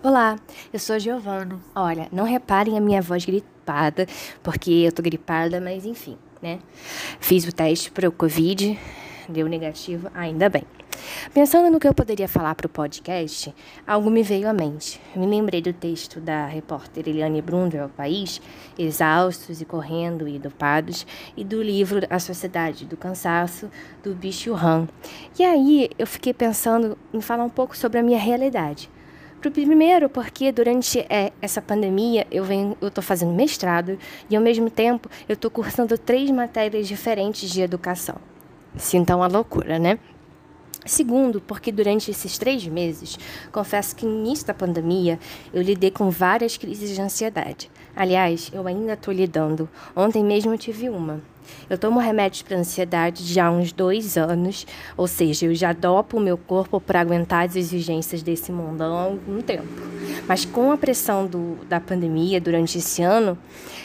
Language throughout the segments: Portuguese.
Olá, eu sou Giovana. Olha, não reparem a minha voz gripada, porque eu tô gripada, mas enfim, né? Fiz o teste para o Covid, deu negativo, ainda bem. Pensando no que eu poderia falar para o podcast, algo me veio à mente. Me lembrei do texto da repórter Eliane Brundel ao País, Exaustos e Correndo e Dopados, e do livro A Sociedade do Cansaço, do Bicho Han. E aí eu fiquei pensando em falar um pouco sobre a minha realidade. Primeiro, porque durante é, essa pandemia eu venho, eu estou fazendo mestrado e ao mesmo tempo eu estou cursando três matérias diferentes de educação. Sinta uma loucura, né? Segundo, porque durante esses três meses, confesso que no início da pandemia eu lidei com várias crises de ansiedade. Aliás, eu ainda estou lidando. Ontem mesmo eu tive uma. Eu tomo remédios para ansiedade já há uns dois anos, ou seja, eu já dopo o meu corpo para aguentar as exigências desse mundão há algum tempo. Mas com a pressão do, da pandemia durante esse ano,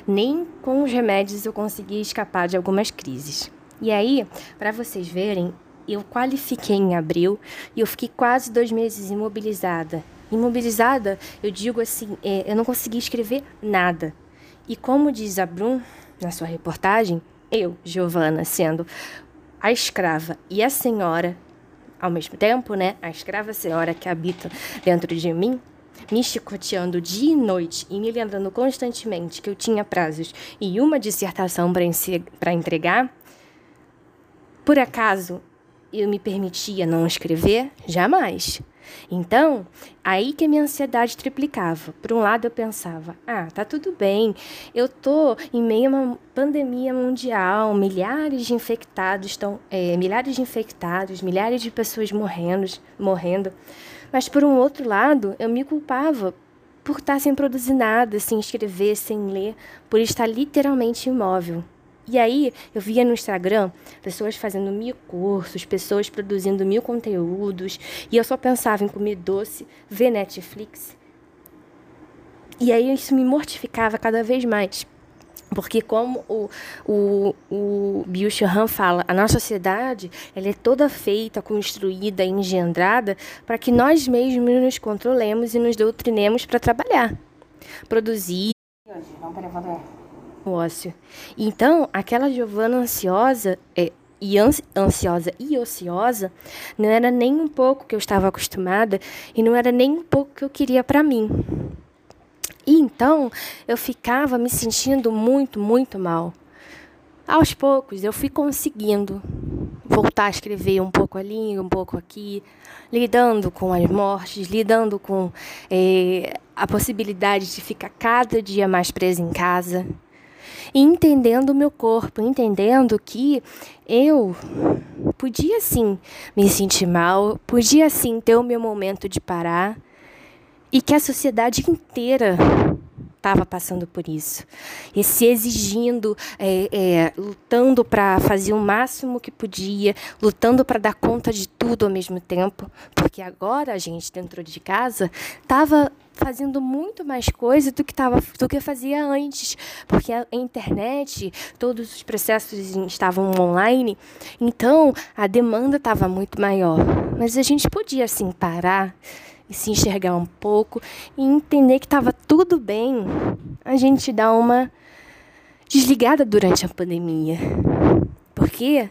nem com os remédios eu consegui escapar de algumas crises. E aí, para vocês verem, eu qualifiquei em abril e eu fiquei quase dois meses imobilizada. Imobilizada, eu digo assim, é, eu não consegui escrever nada. E como diz a Brum na sua reportagem, eu, Giovana, sendo a escrava e a senhora ao mesmo tempo, né? A escrava senhora que habita dentro de mim, me chicoteando dia e noite e me lembrando constantemente que eu tinha prazos e uma dissertação para entregar. Por acaso eu me permitia não escrever? Jamais. Então, aí que a minha ansiedade triplicava. Por um lado, eu pensava: ah, tá tudo bem, eu tô em meio a uma pandemia mundial, milhares de infectados estão, é, milhares de infectados, milhares de pessoas morrendo, morrendo. Mas por um outro lado, eu me culpava por estar sem produzir nada, sem escrever, sem ler, por estar literalmente imóvel. E aí eu via no Instagram pessoas fazendo mil cursos, pessoas produzindo mil conteúdos, e eu só pensava em comer doce, ver Netflix. E aí isso me mortificava cada vez mais. Porque como o, o, o Bill Han fala, a nossa sociedade ela é toda feita, construída, engendrada para que nós mesmos nos controlemos e nos doutrinemos para trabalhar, produzir. Vamos para o ócio. Então, aquela Giovana ansiosa é, e ansiosa e ociosa não era nem um pouco que eu estava acostumada e não era nem um pouco que eu queria para mim. E então eu ficava me sentindo muito, muito mal. Aos poucos eu fui conseguindo voltar a escrever um pouco ali, um pouco aqui, lidando com as mortes, lidando com eh, a possibilidade de ficar cada dia mais presa em casa, e entendendo o meu corpo, entendendo que eu podia sim me sentir mal, podia sim ter o meu momento de parar e que a sociedade inteira estava passando por isso. E se exigindo, é, é, lutando para fazer o máximo que podia, lutando para dar conta de tudo ao mesmo tempo. Porque agora a gente, dentro de casa, estava fazendo muito mais coisa do que tava, do que fazia antes, porque a internet, todos os processos estavam online, então a demanda estava muito maior. Mas a gente podia assim parar e se enxergar um pouco e entender que estava tudo bem. A gente dá uma desligada durante a pandemia. Porque,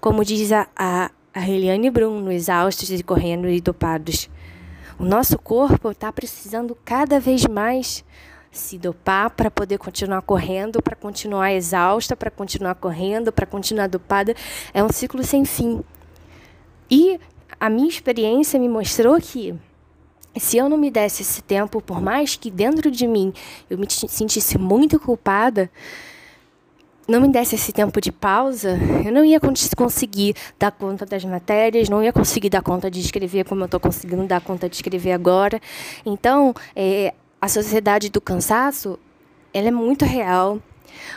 como diz a, a, a Eliane Brum, no Exaustos e Correndo e Dopados, o nosso corpo está precisando cada vez mais se dopar para poder continuar correndo, para continuar exausta, para continuar correndo, para continuar dopada. É um ciclo sem fim. E a minha experiência me mostrou que se eu não me desse esse tempo, por mais que dentro de mim eu me sentisse muito culpada, não me desse esse tempo de pausa, eu não ia conseguir dar conta das matérias, não ia conseguir dar conta de escrever como eu estou conseguindo dar conta de escrever agora. Então, é, a sociedade do cansaço, ela é muito real.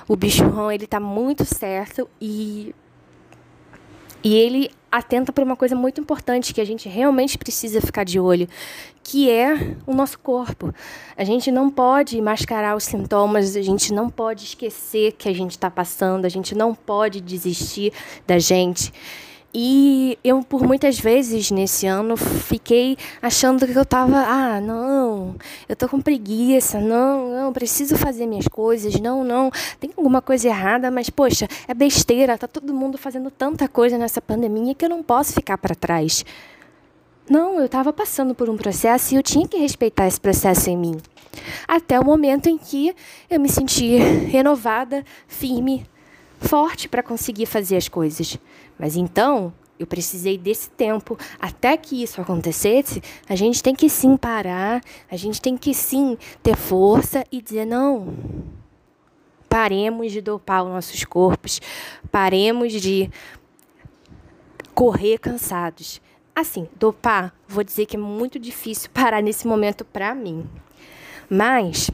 O bichurrão, ele está muito certo e e ele atenta para uma coisa muito importante que a gente realmente precisa ficar de olho, que é o nosso corpo. A gente não pode mascarar os sintomas, a gente não pode esquecer que a gente está passando, a gente não pode desistir da gente. E eu, por muitas vezes nesse ano, fiquei achando que eu tava, ah, não, eu tô com preguiça, não, não, preciso fazer minhas coisas, não, não, tem alguma coisa errada, mas poxa, é besteira, tá todo mundo fazendo tanta coisa nessa pandemia que eu não posso ficar para trás. Não, eu estava passando por um processo e eu tinha que respeitar esse processo em mim. Até o momento em que eu me senti renovada, firme, forte para conseguir fazer as coisas. Mas então, eu precisei desse tempo até que isso acontecesse. A gente tem que sim parar, a gente tem que sim ter força e dizer: não, paremos de dopar os nossos corpos, paremos de correr cansados. Assim, dopar, vou dizer que é muito difícil parar nesse momento para mim. Mas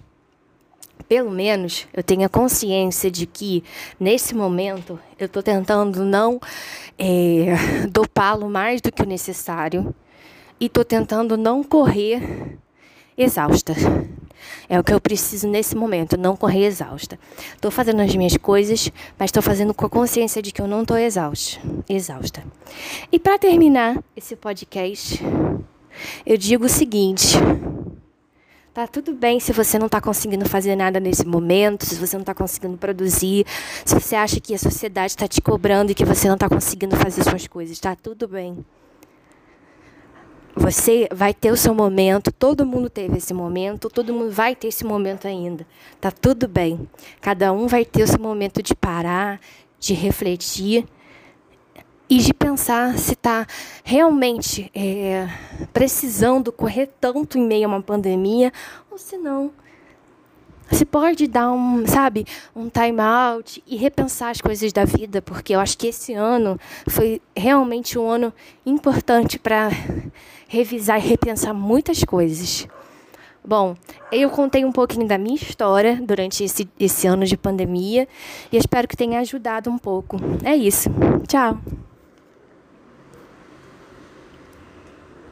pelo menos eu tenha consciência de que nesse momento eu estou tentando não é, dopá-lo mais do que o necessário e estou tentando não correr exausta. É o que eu preciso nesse momento, não correr exausta. Estou fazendo as minhas coisas, mas estou fazendo com a consciência de que eu não estou exausta. exausta. E para terminar esse podcast, eu digo o seguinte. Tá tudo bem se você não está conseguindo fazer nada nesse momento, se você não está conseguindo produzir, se você acha que a sociedade está te cobrando e que você não está conseguindo fazer suas coisas. Tá tudo bem. Você vai ter o seu momento, todo mundo teve esse momento, todo mundo vai ter esse momento ainda. Tá tudo bem. Cada um vai ter o seu momento de parar, de refletir e de pensar se está realmente é, precisando correr tanto em meio a uma pandemia ou se não. Se pode dar um, sabe, um time out e repensar as coisas da vida, porque eu acho que esse ano foi realmente um ano importante para revisar e repensar muitas coisas. Bom, eu contei um pouquinho da minha história durante esse, esse ano de pandemia e espero que tenha ajudado um pouco. É isso. Tchau!